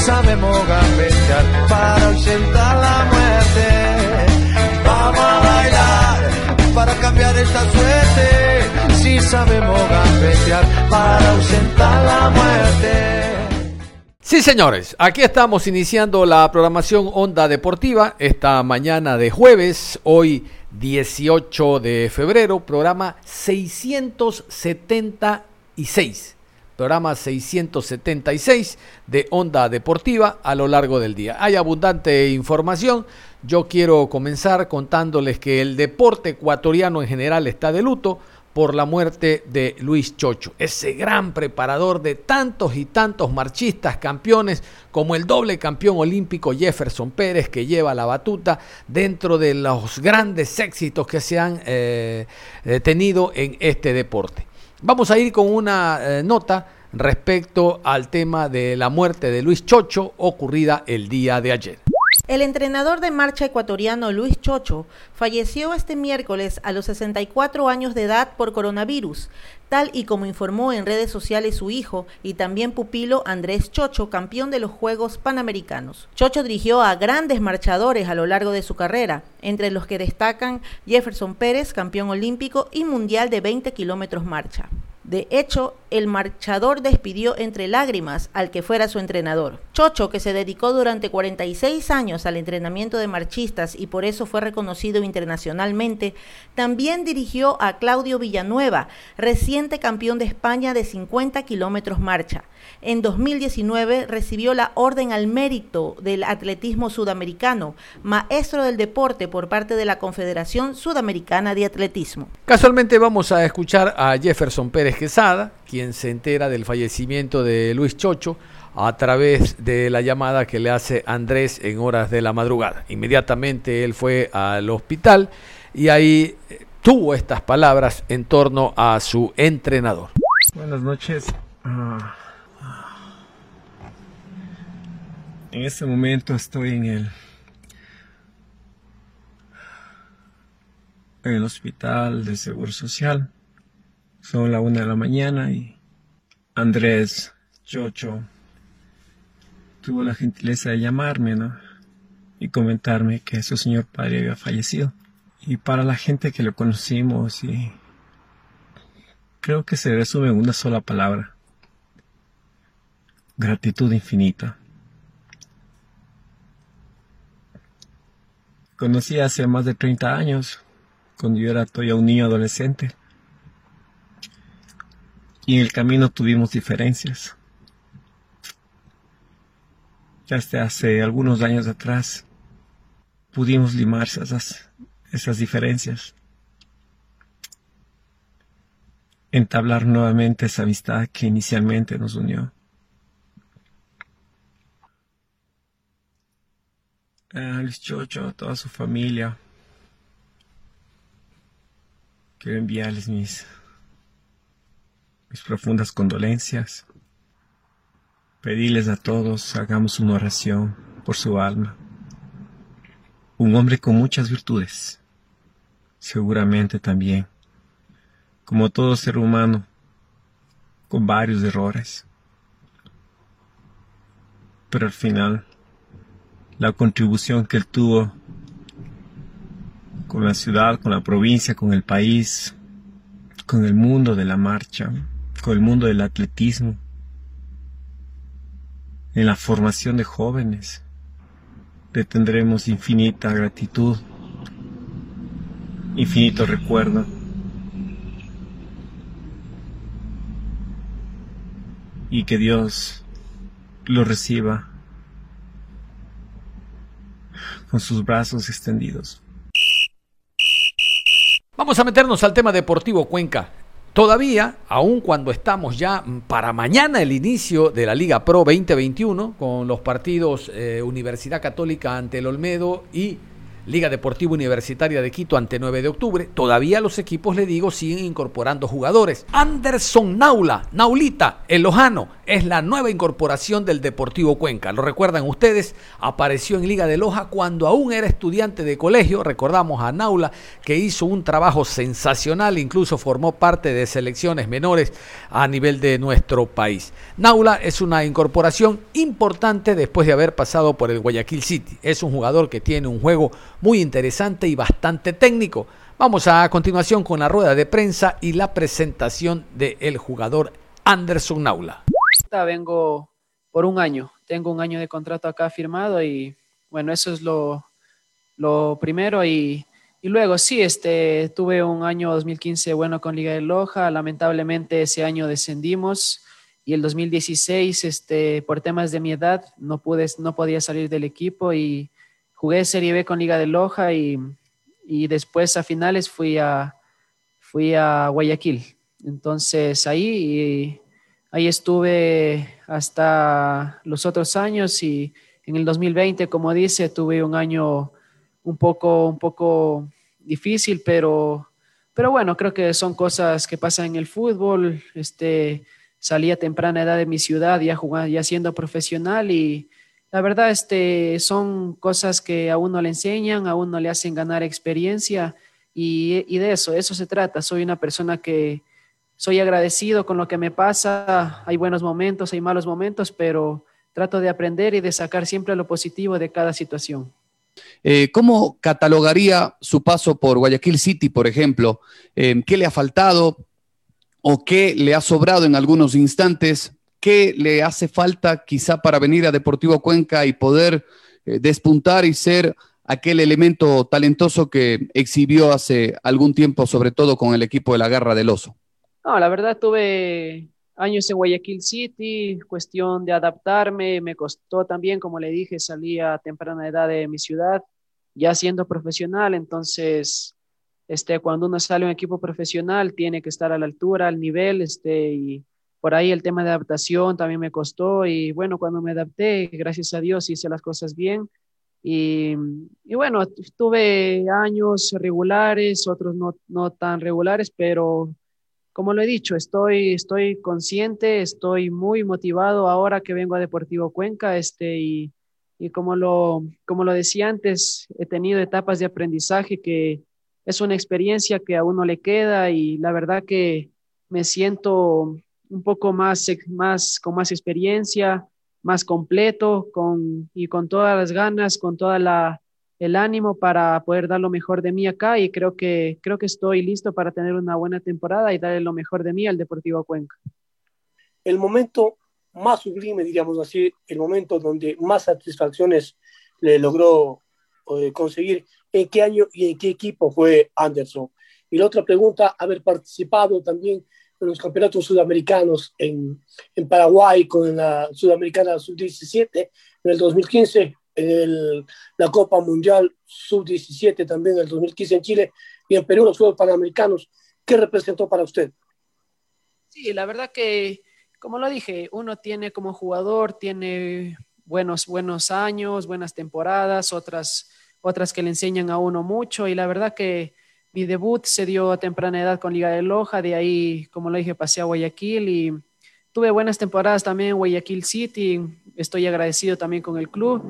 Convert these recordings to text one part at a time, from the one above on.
Sabemos gambetear para ausentar la muerte. Vamos a bailar para cambiar esta suerte. Si sabemos gambetear para ausentar la muerte. Sí, señores, aquí estamos iniciando la programación Onda Deportiva esta mañana de jueves, hoy 18 de febrero, programa 676 programa 676 de Onda Deportiva a lo largo del día. Hay abundante información. Yo quiero comenzar contándoles que el deporte ecuatoriano en general está de luto por la muerte de Luis Chocho, ese gran preparador de tantos y tantos marchistas campeones, como el doble campeón olímpico Jefferson Pérez, que lleva la batuta dentro de los grandes éxitos que se han eh, eh, tenido en este deporte. Vamos a ir con una eh, nota respecto al tema de la muerte de Luis Chocho ocurrida el día de ayer. El entrenador de marcha ecuatoriano Luis Chocho falleció este miércoles a los 64 años de edad por coronavirus, tal y como informó en redes sociales su hijo y también pupilo Andrés Chocho, campeón de los Juegos Panamericanos. Chocho dirigió a grandes marchadores a lo largo de su carrera, entre los que destacan Jefferson Pérez, campeón olímpico y mundial de 20 kilómetros marcha. De hecho, el marchador despidió entre lágrimas al que fuera su entrenador. Chocho, que se dedicó durante 46 años al entrenamiento de marchistas y por eso fue reconocido internacionalmente, también dirigió a Claudio Villanueva, reciente campeón de España de 50 kilómetros marcha. En 2019 recibió la Orden al Mérito del Atletismo Sudamericano, maestro del deporte por parte de la Confederación Sudamericana de Atletismo. Casualmente vamos a escuchar a Jefferson Pérez Quesada, quien se entera del fallecimiento de Luis Chocho a través de la llamada que le hace Andrés en horas de la madrugada. Inmediatamente él fue al hospital y ahí eh, tuvo estas palabras en torno a su entrenador. Buenas noches. Ah, En este momento estoy en el en el hospital de Seguro Social. Son la una de la mañana y Andrés Chocho tuvo la gentileza de llamarme, ¿no? Y comentarme que su señor padre había fallecido. Y para la gente que lo conocimos y creo que se resume en una sola palabra. Gratitud infinita. Conocí hace más de 30 años, cuando yo era todavía un niño adolescente. Y en el camino tuvimos diferencias. Ya hasta hace algunos años atrás pudimos limar esas, esas diferencias. Entablar nuevamente esa amistad que inicialmente nos unió. A Luis Chocho, toda su familia. Quiero enviarles mis, mis profundas condolencias. Pedirles a todos, hagamos una oración por su alma. Un hombre con muchas virtudes, seguramente también, como todo ser humano, con varios errores. Pero al final, la contribución que él tuvo con la ciudad, con la provincia, con el país, con el mundo de la marcha, con el mundo del atletismo, en la formación de jóvenes. Le tendremos infinita gratitud, infinito recuerdo. Y que Dios lo reciba con sus brazos extendidos. Vamos a meternos al tema deportivo Cuenca. Todavía, aun cuando estamos ya para mañana el inicio de la Liga Pro 2021, con los partidos eh, Universidad Católica ante el Olmedo y Liga Deportiva Universitaria de Quito ante 9 de octubre, todavía los equipos, le digo, siguen incorporando jugadores. Anderson Naula, Naulita, el Lojano, es la nueva incorporación del Deportivo Cuenca. Lo recuerdan ustedes, apareció en Liga de Loja cuando aún era estudiante de colegio. Recordamos a Naula que hizo un trabajo sensacional, incluso formó parte de selecciones menores a nivel de nuestro país. Naula es una incorporación importante después de haber pasado por el Guayaquil City. Es un jugador que tiene un juego muy interesante y bastante técnico. Vamos a, continuación con la rueda de prensa y la presentación del jugador Anderson Naula. Vengo por un año, tengo un año de contrato acá firmado y bueno, eso es lo, lo primero y, y, luego sí, este, tuve un año 2015 bueno con Liga de Loja, lamentablemente ese año descendimos y el 2016 este, por temas de mi edad no, pude, no podía salir del equipo y jugué Serie B con Liga de Loja y, y después a finales fui a, fui a Guayaquil. Entonces ahí, ahí estuve hasta los otros años y en el 2020, como dice, tuve un año un poco, un poco difícil, pero, pero bueno, creo que son cosas que pasan en el fútbol. Este, salí a temprana edad de mi ciudad, ya, jugando, ya siendo profesional y, la verdad, este, son cosas que a uno le enseñan, a uno le hacen ganar experiencia y, de eso, eso se trata. Soy una persona que soy agradecido con lo que me pasa. Hay buenos momentos, hay malos momentos, pero trato de aprender y de sacar siempre lo positivo de cada situación. Eh, ¿Cómo catalogaría su paso por Guayaquil City, por ejemplo? Eh, ¿Qué le ha faltado o qué le ha sobrado en algunos instantes ¿Qué le hace falta quizá para venir a Deportivo Cuenca y poder eh, despuntar y ser aquel elemento talentoso que exhibió hace algún tiempo, sobre todo con el equipo de la Garra del Oso? No, la verdad tuve años en Guayaquil City, cuestión de adaptarme, me costó también, como le dije, salí a temprana edad de mi ciudad, ya siendo profesional, entonces, este, cuando uno sale a un equipo profesional, tiene que estar a la altura, al nivel, este, y por ahí el tema de adaptación también me costó y bueno, cuando me adapté, gracias a Dios hice las cosas bien. Y, y bueno, tuve años regulares, otros no, no, tan regulares, pero como lo he dicho, estoy, estoy consciente, estoy muy motivado ahora que vengo a Deportivo Cuenca este, y, y como, lo, como lo decía antes, he tenido etapas de aprendizaje que es una experiencia que a uno le queda y la verdad que me siento un poco más, más, con más experiencia, más completo con, y con todas las ganas, con toda la, el ánimo para poder dar lo mejor de mí acá y creo que, creo que estoy listo para tener una buena temporada y darle lo mejor de mí al Deportivo Cuenca. El momento más sublime, diríamos así, el momento donde más satisfacciones le logró eh, conseguir, ¿en qué año y en qué equipo fue Anderson? Y la otra pregunta, haber participado también los campeonatos sudamericanos en, en Paraguay con la Sudamericana Sub-17, en el 2015 en el, la Copa Mundial Sub-17 también en el 2015 en Chile y en Perú los Juegos Panamericanos. ¿Qué representó para usted? Sí, la verdad que, como lo dije, uno tiene como jugador, tiene buenos, buenos años, buenas temporadas, otras, otras que le enseñan a uno mucho y la verdad que mi debut se dio a temprana edad con Liga de Loja, de ahí, como lo dije, pasé a Guayaquil y tuve buenas temporadas también en Guayaquil City, estoy agradecido también con el club.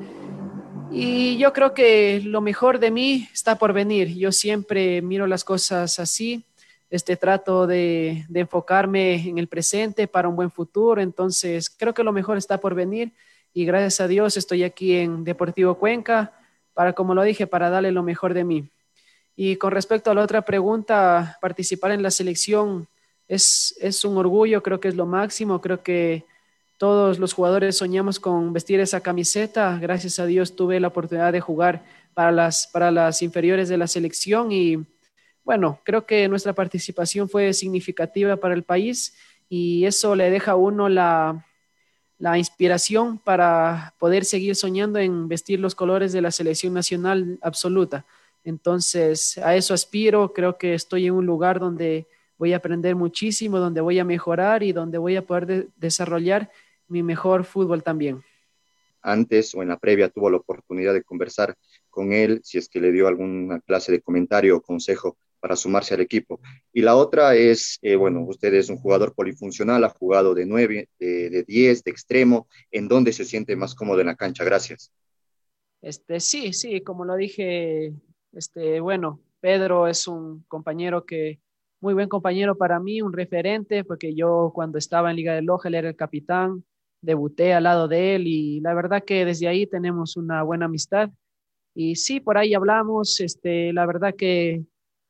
Y yo creo que lo mejor de mí está por venir. Yo siempre miro las cosas así, este trato de, de enfocarme en el presente para un buen futuro. Entonces, creo que lo mejor está por venir y gracias a Dios estoy aquí en Deportivo Cuenca para, como lo dije, para darle lo mejor de mí. Y con respecto a la otra pregunta, participar en la selección es, es un orgullo, creo que es lo máximo, creo que todos los jugadores soñamos con vestir esa camiseta. Gracias a Dios tuve la oportunidad de jugar para las, para las inferiores de la selección y bueno, creo que nuestra participación fue significativa para el país y eso le deja a uno la, la inspiración para poder seguir soñando en vestir los colores de la selección nacional absoluta. Entonces, a eso aspiro, creo que estoy en un lugar donde voy a aprender muchísimo, donde voy a mejorar y donde voy a poder desarrollar mi mejor fútbol también. Antes o en la previa tuvo la oportunidad de conversar con él, si es que le dio alguna clase de comentario o consejo para sumarse al equipo. Y la otra es, eh, bueno, usted es un jugador polifuncional, ha jugado de 9, de, de 10, de extremo, ¿en dónde se siente más cómodo en la cancha? Gracias. Este, sí, sí, como lo dije, este, bueno, Pedro es un compañero que, muy buen compañero para mí, un referente, porque yo cuando estaba en Liga de Loja, él era el capitán, debuté al lado de él y la verdad que desde ahí tenemos una buena amistad. Y sí, por ahí hablamos, este, la verdad que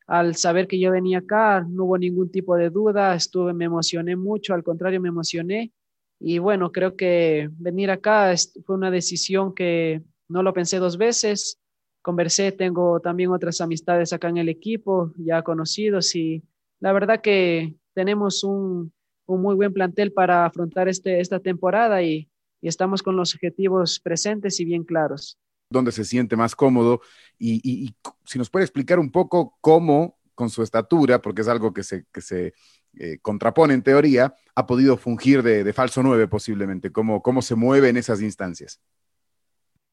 al saber que yo venía acá, no hubo ningún tipo de duda, estuve, me emocioné mucho, al contrario, me emocioné. Y bueno, creo que venir acá fue una decisión que no lo pensé dos veces. Conversé, tengo también otras amistades acá en el equipo, ya conocidos, y la verdad que tenemos un, un muy buen plantel para afrontar este, esta temporada y, y estamos con los objetivos presentes y bien claros dónde se siente más cómodo y, si nos puede explicar un poco cómo, con su estatura, porque es algo que se, que se eh, contrapone en teoría, ha podido fungir de, falso 9 posiblemente, cómo, cómo se mueve en esas instancias.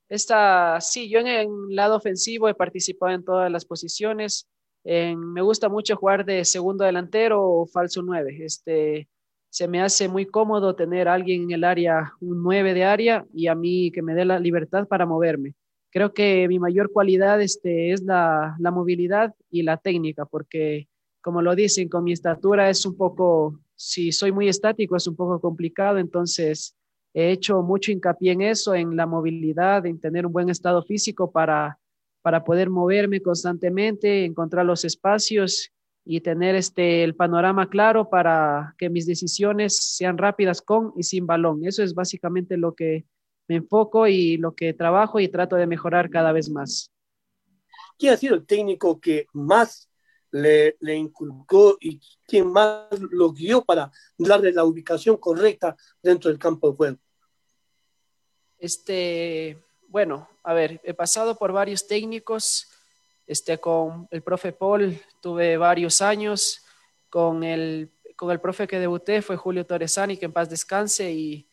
Esta, sí, yo en el lado ofensivo he participado en todas las posiciones. me gusta mucho jugar de segundo delantero o falso 9. Este, se me hace muy cómodo tener alguien en el área, un 9 de área, y a mí que me dé la libertad para moverme creo que mi mayor cualidad este, es la, la, movilidad y la técnica, porque como lo dicen, con mi estatura es un poco, si soy muy estático es un poco complicado, entonces he hecho mucho hincapié en eso, en la movilidad, en tener un buen estado físico para, para poder moverme constantemente, encontrar los espacios y tener este, el panorama claro para que mis decisiones sean rápidas con y sin balón. Eso es básicamente lo que me enfoco y lo que trabajo y trato de mejorar cada vez más. ¿Quién ha sido el técnico que más le, le inculcó y quién más lo guió para darle la ubicación correcta dentro del campo de juego? Este, bueno, a ver, he pasado por varios técnicos. Este, con el profe Paul tuve varios años. Con el, con el profe que debuté fue Julio Torresani, que en paz descanse. Y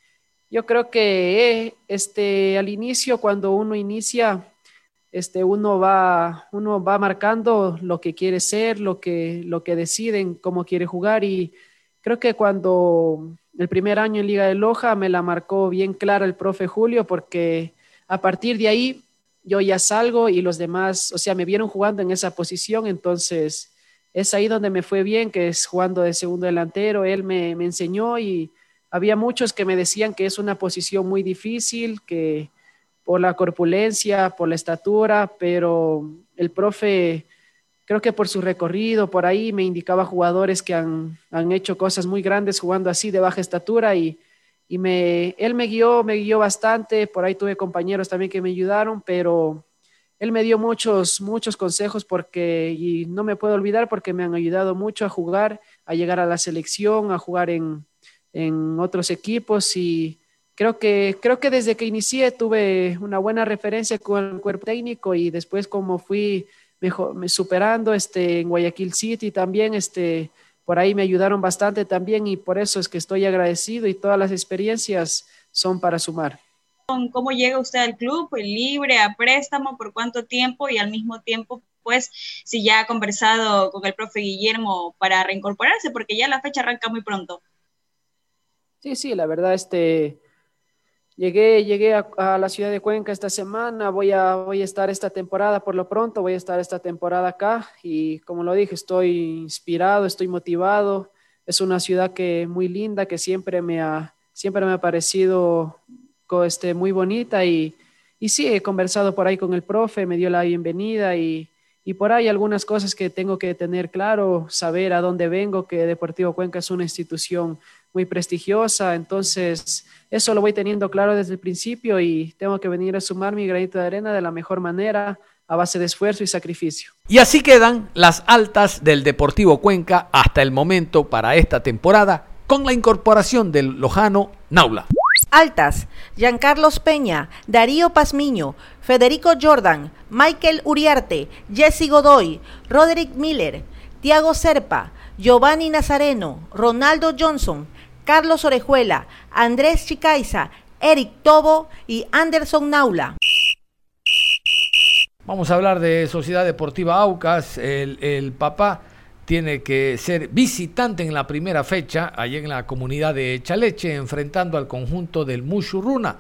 yo creo que este, al inicio, cuando uno inicia, este, uno, va, uno va marcando lo que quiere ser, lo que, lo que deciden, cómo quiere jugar. Y creo que cuando el primer año en Liga de Loja me la marcó bien clara el profe Julio, porque a partir de ahí yo ya salgo y los demás, o sea, me vieron jugando en esa posición, entonces es ahí donde me fue bien, que es jugando de segundo delantero, él me, me enseñó y había muchos que me decían que es una posición muy difícil, que por la corpulencia, por la estatura, pero el profe, creo que por su recorrido, por ahí me indicaba jugadores que han, hecho cosas muy grandes jugando así de baja estatura y, y me, él me guió, me guió bastante, por ahí tuve compañeros también que me ayudaron, pero él me dio muchos, muchos consejos porque, y no me puedo olvidar porque me han ayudado mucho a jugar, a llegar a la selección, a jugar en, en otros equipos. Y creo que, creo que desde que inicié tuve una buena referencia con el cuerpo técnico y después como fui mejor, superando este, en Guayaquil City también, este, por ahí me ayudaron bastante también y por eso es que estoy agradecido y todas las experiencias son para sumar. ¿Cómo llega usted al club? ¿Libre, a préstamo? ¿Por cuánto tiempo? Y al mismo tiempo, pues, si ya ha conversado con el profe Guillermo para reincorporarse, porque ya la fecha arranca muy pronto. Sí, sí, la verdad, este, llegué, llegué a, la ciudad de Cuenca esta semana, voy a, voy a estar esta temporada por lo pronto, voy a estar esta temporada acá y como lo dije, estoy inspirado, estoy motivado, es una ciudad que muy linda, que siempre me ha, siempre me ha parecido este, muy bonita y, y sí, he conversado por ahí con el profe, me dio la bienvenida y, y por ahí algunas cosas que tengo que tener claro, saber a dónde vengo, que Deportivo Cuenca es una institución muy prestigiosa, entonces eso lo voy teniendo claro desde el principio y tengo que venir a sumar mi granito de arena de la mejor manera a base de esfuerzo y sacrificio. Y así quedan las altas del Deportivo Cuenca hasta el momento para esta temporada con la incorporación del lojano Naula. Altas, Giancarlos Peña, Darío Pazmiño, Federico Jordan, Michael Uriarte, Jesse Godoy, Roderick Miller, Tiago Serpa, Giovanni Nazareno, Ronaldo Johnson, Carlos Orejuela, Andrés Chicaiza, Eric Tobo y Anderson Naula. Vamos a hablar de Sociedad Deportiva Aucas. El, el, papá tiene que ser visitante en la primera fecha, allí en la comunidad de Chaleche, enfrentando al conjunto del Mushuruna.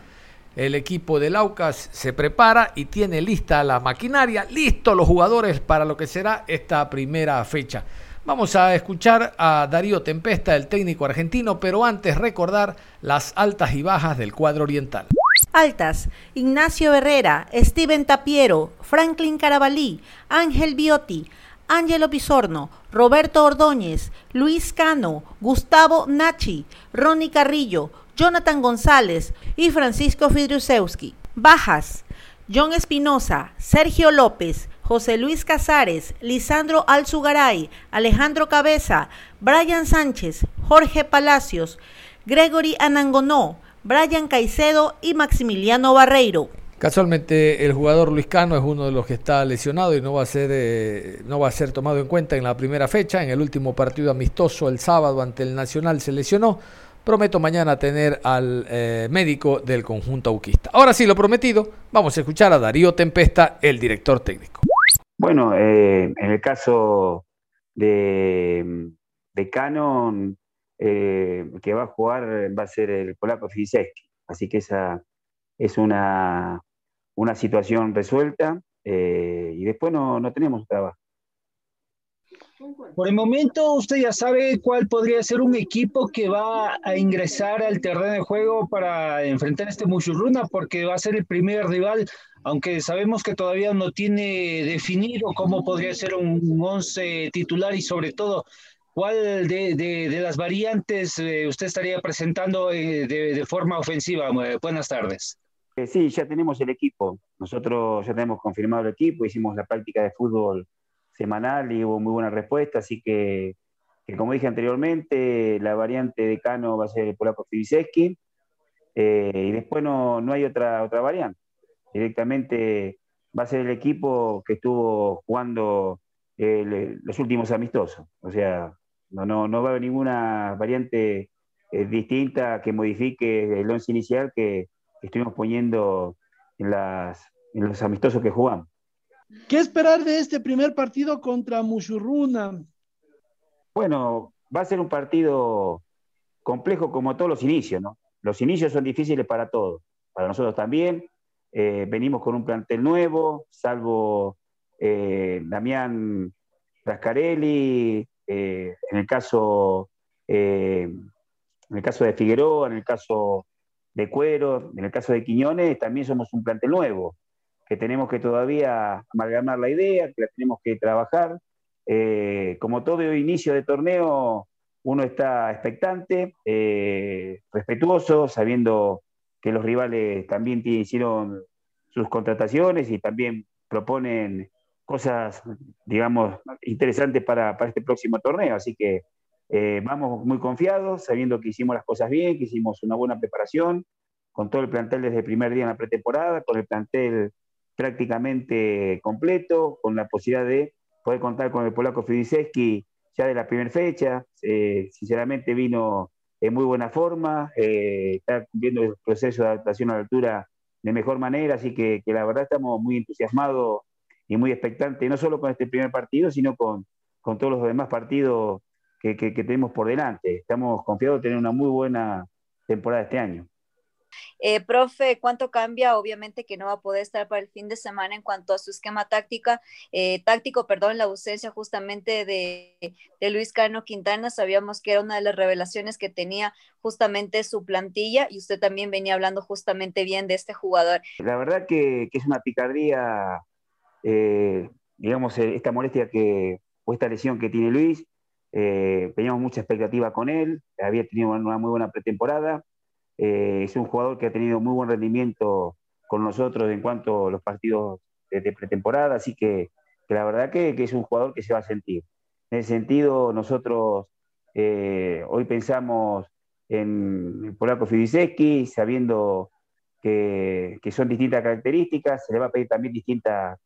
El equipo del Aucas se prepara y tiene lista la maquinaria, listos los jugadores para lo que será esta primera fecha. Vamos a escuchar a Darío Tempesta, el técnico argentino, pero antes recordar las altas y bajas del cuadro oriental. Altas, Ignacio Herrera, Steven Tapiero, Franklin Carabalí, Ángel Biotti, Ángelo Pisorno, Roberto Ordóñez, Luis Cano, Gustavo Nachi, Ronnie Carrillo, Jonathan González y Francisco Fidriusewski. Bajas, John Espinosa, Sergio López, José Luis Casares, Lisandro Alzugaray, Alejandro Cabeza, Brian Sánchez, Jorge Palacios, Gregory Anangonó, Brian Caicedo y Maximiliano Barreiro. Casualmente el jugador Luis Cano es uno de los que está lesionado y no va a ser eh, no va a ser tomado en cuenta en la primera fecha. En el último partido amistoso el sábado ante el Nacional se lesionó. Prometo mañana tener al eh, médico del conjunto auquista. Ahora sí, lo prometido, vamos a escuchar a Darío Tempesta, el director técnico. Bueno, eh, en el caso de, de Canon, eh, que va a jugar va a ser el polaco Fiseski. Así que esa es una, una situación resuelta eh, y después no, no tenemos trabajo. Por el momento, usted ya sabe cuál podría ser un equipo que va a ingresar al terreno de juego para enfrentar este Mushuruna, porque va a ser el primer rival, aunque sabemos que todavía no tiene definido cómo podría ser un once titular y sobre todo ¿Cuál de, de, de, las variantes eh, usted estaría presentando eh, de, de, forma ofensiva? Buenas tardes. Sí, ya tenemos el equipo. Nosotros ya tenemos confirmado el equipo, hicimos la práctica de fútbol semanal y hubo muy buena respuesta, así que, como dije anteriormente, la variante de Cano va a ser el polaco Fibiseski, y después no, no hay otra, otra variante. Directamente va a ser el equipo que estuvo jugando los últimos amistosos. O sea, no, no, no va a haber ninguna variante eh, distinta que modifique el once inicial que, que estuvimos poniendo en, las, en los amistosos que jugamos. ¿Qué esperar de este primer partido contra Mushurruna? Bueno, va a ser un partido complejo como todos los inicios, ¿no? Los inicios son difíciles para todos, para nosotros también. Eh, venimos con un plantel nuevo, salvo eh, Damián Rascarelli, eh, en, el caso, en el caso de Figueroa, en el caso de Cuero, en el caso de Quiñones, también somos un plantel nuevo, que tenemos que todavía amalgamar la idea, que la tenemos que trabajar. Eh, como todo inicio de torneo, uno está expectante, respetuoso, sabiendo que los rivales también hicieron sus contrataciones y también proponen cosas, digamos, interesantes para, para este próximo torneo. Así que eh, vamos muy confiados, sabiendo que hicimos las cosas bien, que hicimos una buena preparación, con todo el plantel desde el primer día en la pretemporada, con el plantel prácticamente completo, con la posibilidad de poder contar con el polaco Fidiseski ya de la primera fecha. Eh, sinceramente vino en muy buena forma, eh, está cumpliendo el proceso de adaptación a la altura de mejor manera, así que, que la verdad estamos muy entusiasmados y muy expectante, no solo con este primer partido, sino con, con todos los demás partidos que, que, que, tenemos por delante. Estamos confiados de tener una muy buena temporada este año. Eh, profe, ¿cuánto cambia? Obviamente que no va a poder estar para el fin de semana en cuanto a su esquema táctica, eh, táctico, perdón, la ausencia justamente de, de, Luis Cano Quintana. Sabíamos que era una de las revelaciones que tenía justamente su plantilla y usted también venía hablando justamente bien de este jugador. La verdad que, que es una picardía eh, digamos, esta molestia que, o esta lesión que tiene Luis. Eh, teníamos mucha expectativa con él, había tenido una muy buena pretemporada. Eh, es un jugador que ha tenido muy buen rendimiento con nosotros en cuanto a los partidos de, pretemporada, así que, la verdad que, que, es un jugador que se va a sentir. En ese sentido, nosotros eh, hoy pensamos en polaco Fidisecki, sabiendo que, que, son distintas características, se le va a pedir también distintas,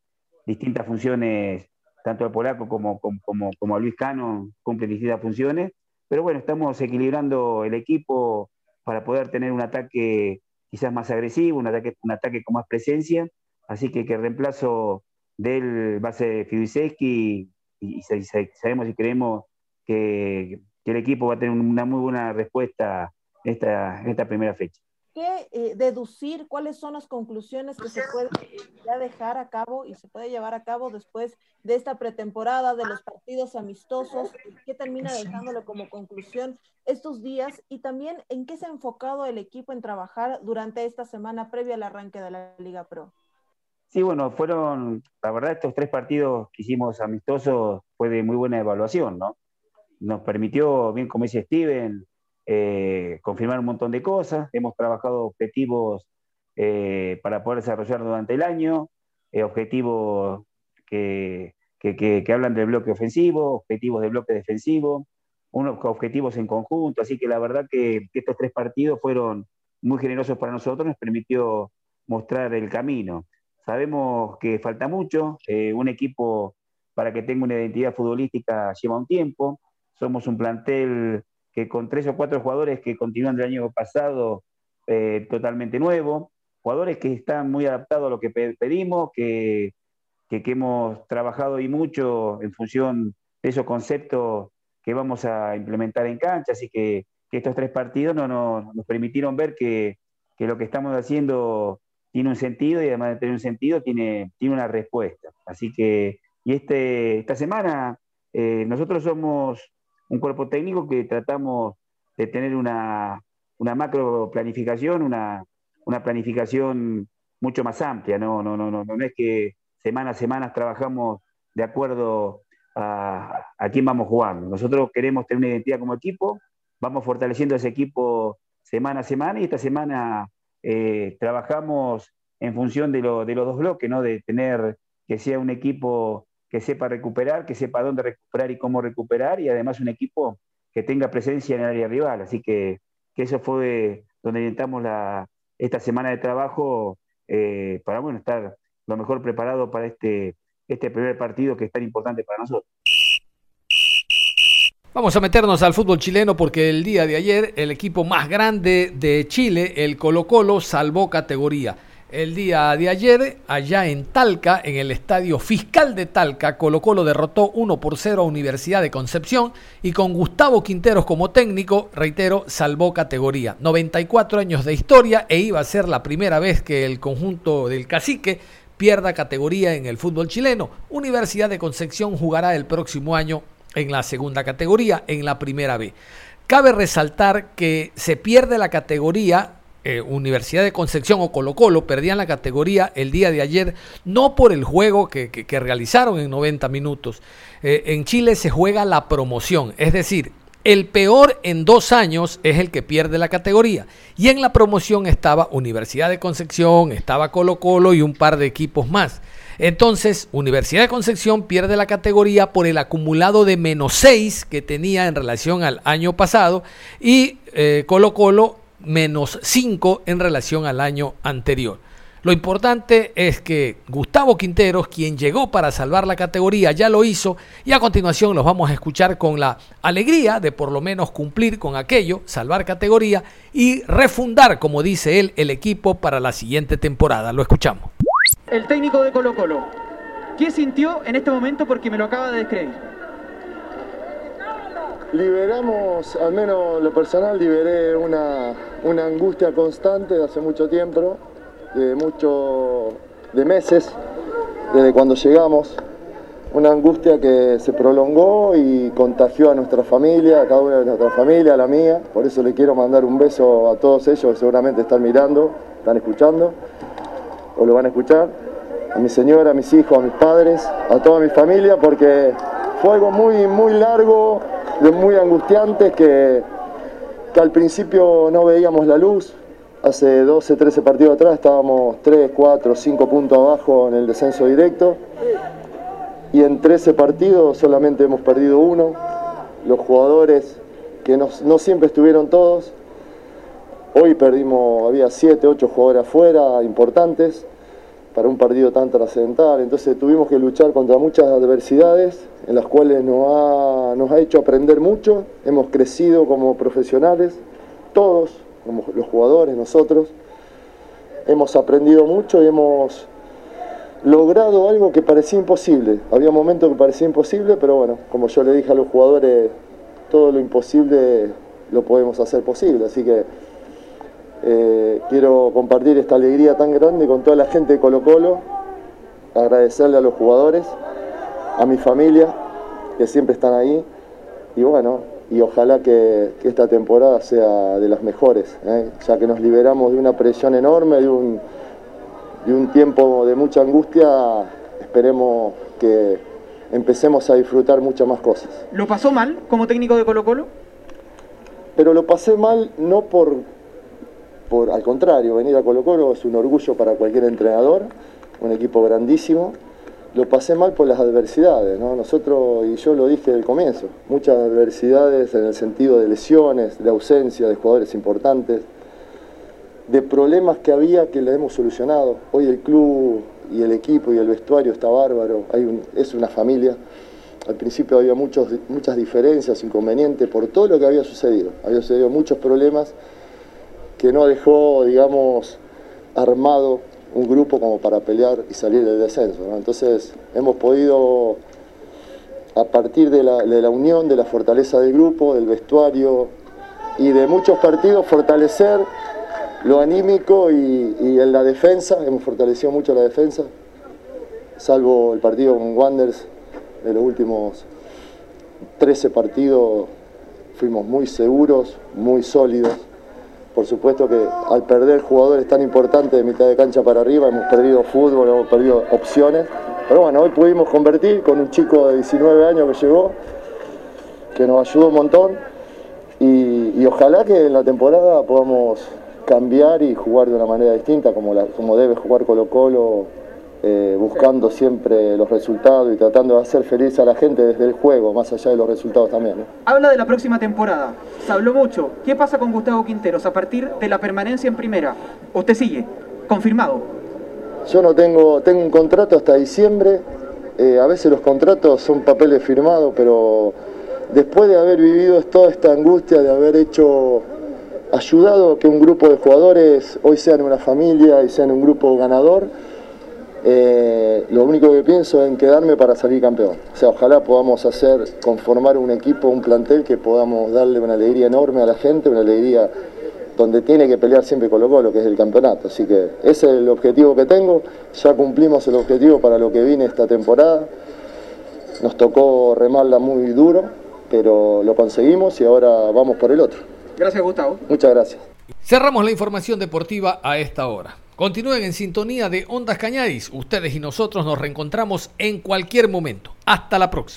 distintas funciones, tanto al polaco como, como, como, a Luis Cano, cumplen distintas funciones, pero bueno, estamos equilibrando el equipo para poder tener un ataque quizás más agresivo, un ataque, un ataque con más presencia, así que el reemplazo del base Fidisecki y, y, sabemos y creemos que, el equipo va a tener una muy buena respuesta esta, esta primera fecha. ¿Qué eh, deducir cuáles son las conclusiones que se puede ya dejar a cabo y se puede llevar a cabo después de esta pretemporada, de los partidos amistosos? ¿Qué termina dejándolo como conclusión estos días? Y también en qué se ha enfocado el equipo en trabajar durante esta semana previa al arranque de la Liga Pro. Sí, bueno, fueron, la verdad, estos tres partidos que hicimos amistosos fue de muy buena evaluación, ¿no? Nos permitió, bien como dice Steven, eh, confirmar un montón de cosas. Hemos trabajado objetivos eh, para poder desarrollar durante el año, eh, objetivos que, que, que, que, hablan del bloque ofensivo, objetivos de bloque defensivo, unos objetivos en conjunto. Así que la verdad que, estos tres partidos fueron muy generosos para nosotros, nos permitió mostrar el camino. Sabemos que falta mucho, un equipo para que tenga una identidad futbolística lleva un tiempo, somos un plantel que con tres o cuatro jugadores que continúan del año pasado eh, totalmente nuevo, jugadores que están muy adaptados a lo que pedimos, que, que, que, hemos trabajado y mucho en función de esos conceptos que vamos a implementar en cancha, así que, estos tres partidos no, nos permitieron ver que, que lo que estamos haciendo tiene un sentido y además de tener un sentido tiene, tiene una respuesta. Así que, y este, esta semana eh, nosotros somos un cuerpo técnico que tratamos de tener una, una macro planificación, una, una, planificación mucho más amplia, no, no, no, no, no es que semana a semana trabajamos de acuerdo a, a quién vamos jugando. Nosotros queremos tener una identidad como equipo, vamos fortaleciendo ese equipo semana a semana y esta semana eh, trabajamos en función de, lo, de, los dos bloques, ¿no? de tener que sea un equipo que sepa recuperar, que sepa dónde recuperar y cómo recuperar, y además un equipo que tenga presencia en el área rival. Así que, que eso fue donde intentamos la, esta semana de trabajo eh, para bueno, estar lo mejor preparado para este, este primer partido que es tan importante para nosotros. Vamos a meternos al fútbol chileno porque el día de ayer el equipo más grande de Chile, el Colo Colo, salvó categoría. El día de ayer, allá en Talca, en el estadio fiscal de Talca, Colo Colo derrotó 1 por 0 a Universidad de Concepción y con Gustavo Quinteros como técnico, reitero, salvó categoría. 94 años de historia e iba a ser la primera vez que el conjunto del cacique pierda categoría en el fútbol chileno. Universidad de Concepción jugará el próximo año en la segunda categoría, en la primera B. Cabe resaltar que se pierde la categoría, eh, Universidad de Concepción o Colo Colo perdían la categoría el día de ayer, no por el juego que, que, realizaron en 90 minutos. Eh, en Chile se juega la promoción, es decir, el peor en dos años es el que pierde la categoría. Y en la promoción estaba Universidad de Concepción, estaba Colo Colo y un par de equipos más. Entonces, Universidad de Concepción pierde la categoría por el acumulado de menos 6 que tenía en relación al año pasado y eh, Colo Colo menos 5 en relación al año anterior. Lo importante es que Gustavo Quinteros, quien llegó para salvar la categoría, ya lo hizo y a continuación los vamos a escuchar con la alegría de por lo menos cumplir con aquello, salvar categoría y refundar, como dice él, el equipo para la siguiente temporada. Lo escuchamos el técnico de Colo Colo. ¿Qué sintió en este momento? Porque me lo acaba de describir. Liberamos, al menos lo personal, liberé una, una angustia constante de hace mucho tiempo, de mucho, de meses, desde cuando llegamos. Una angustia que se prolongó y contagió a nuestra familia, a cada una de nuestra familia, a la mía. Por eso le quiero mandar un beso a todos ellos que seguramente están mirando, están escuchando o lo van a escuchar, a mi señora, a mis hijos, a mis padres, a toda mi familia, porque fue algo muy, muy largo, muy angustiante, que, que al principio no veíamos la luz. Hace 12, 13 partidos atrás estábamos 3, 4, 5 puntos abajo en el descenso directo. Y en 13 partidos solamente hemos perdido uno. Los jugadores, que no, siempre estuvieron todos, Hoy perdimos, había siete, ocho jugadores afuera importantes un partido tan trascendental, entonces tuvimos que luchar contra muchas adversidades en las cuales nos ha, nos ha hecho aprender mucho, hemos crecido como profesionales, todos, como los jugadores, nosotros, hemos aprendido mucho y hemos logrado algo que parecía imposible. Había momentos que parecía imposible, pero bueno, como yo le dije a los jugadores, todo lo imposible lo podemos hacer posible. Así que eh, quiero compartir esta alegría tan grande con toda la gente de Colo Colo, agradecerle a los jugadores, a mi familia, que siempre están ahí, y bueno, y ojalá que, que esta temporada sea de las mejores, ¿eh? ya que nos liberamos de una presión enorme, de un, de un tiempo de mucha angustia, esperemos que empecemos a disfrutar muchas más cosas. ¿Lo pasó mal como técnico de Colo Colo? Pero lo pasé mal no por, al contrario, venir a Colo Colo es un orgullo para cualquier entrenador, un equipo grandísimo. Lo pasé mal por las adversidades, ¿no? Nosotros, y yo lo dije del comienzo, muchas adversidades en el sentido de lesiones, de ausencia de jugadores importantes, de problemas que había que le hemos solucionado. Hoy el club y el equipo y el vestuario está bárbaro, hay un, es una familia. Al principio había muchos, muchas diferencias, inconvenientes por todo lo que había sucedido. Había sucedido muchos problemas que no dejó, digamos, armado un grupo como para pelear y salir del descenso. Entonces hemos podido, a partir de la, unión, de la fortaleza del grupo, del vestuario y de muchos partidos, fortalecer lo anímico y, y, en la defensa, hemos fortalecido mucho la defensa, salvo el partido con Wanders de los últimos 13 partidos, fuimos muy seguros, muy sólidos. Por supuesto que al perder jugadores tan importantes de mitad de cancha para arriba, hemos perdido fútbol, hemos perdido opciones. Pero bueno, hoy pudimos convertir con un chico de 19 años que llegó, que nos ayudó un montón. Y, ojalá que en la temporada podamos cambiar y jugar de una manera distinta, como, como debe jugar Colo Colo, eh, buscando siempre los resultados y tratando de hacer feliz a la gente desde el juego, más allá de los resultados también. Habla de la próxima temporada, se habló mucho. ¿Qué pasa con Gustavo Quinteros a partir de la permanencia en primera? ¿Usted sigue? ¿Confirmado? Yo no tengo, tengo un contrato hasta diciembre, eh, a veces los contratos son papeles firmados, pero después de haber vivido toda esta angustia, de haber hecho ayudado a que un grupo de jugadores hoy sean una familia y sean un grupo ganador, eh, lo único que pienso es en quedarme para salir campeón. O sea, ojalá podamos hacer, conformar un equipo, un plantel que podamos darle una alegría enorme a la gente, una alegría donde tiene que pelear siempre Colo Colo, que es el campeonato. Así que ese es el objetivo que tengo, ya cumplimos el objetivo para lo que viene esta temporada. Nos tocó remarla muy duro, pero lo conseguimos y ahora vamos por el otro. Gracias, Gustavo. Muchas gracias. Cerramos la información deportiva a esta hora. Continúen en sintonía de Ondas Cañaris. Ustedes y nosotros nos reencontramos en cualquier momento. Hasta la próxima.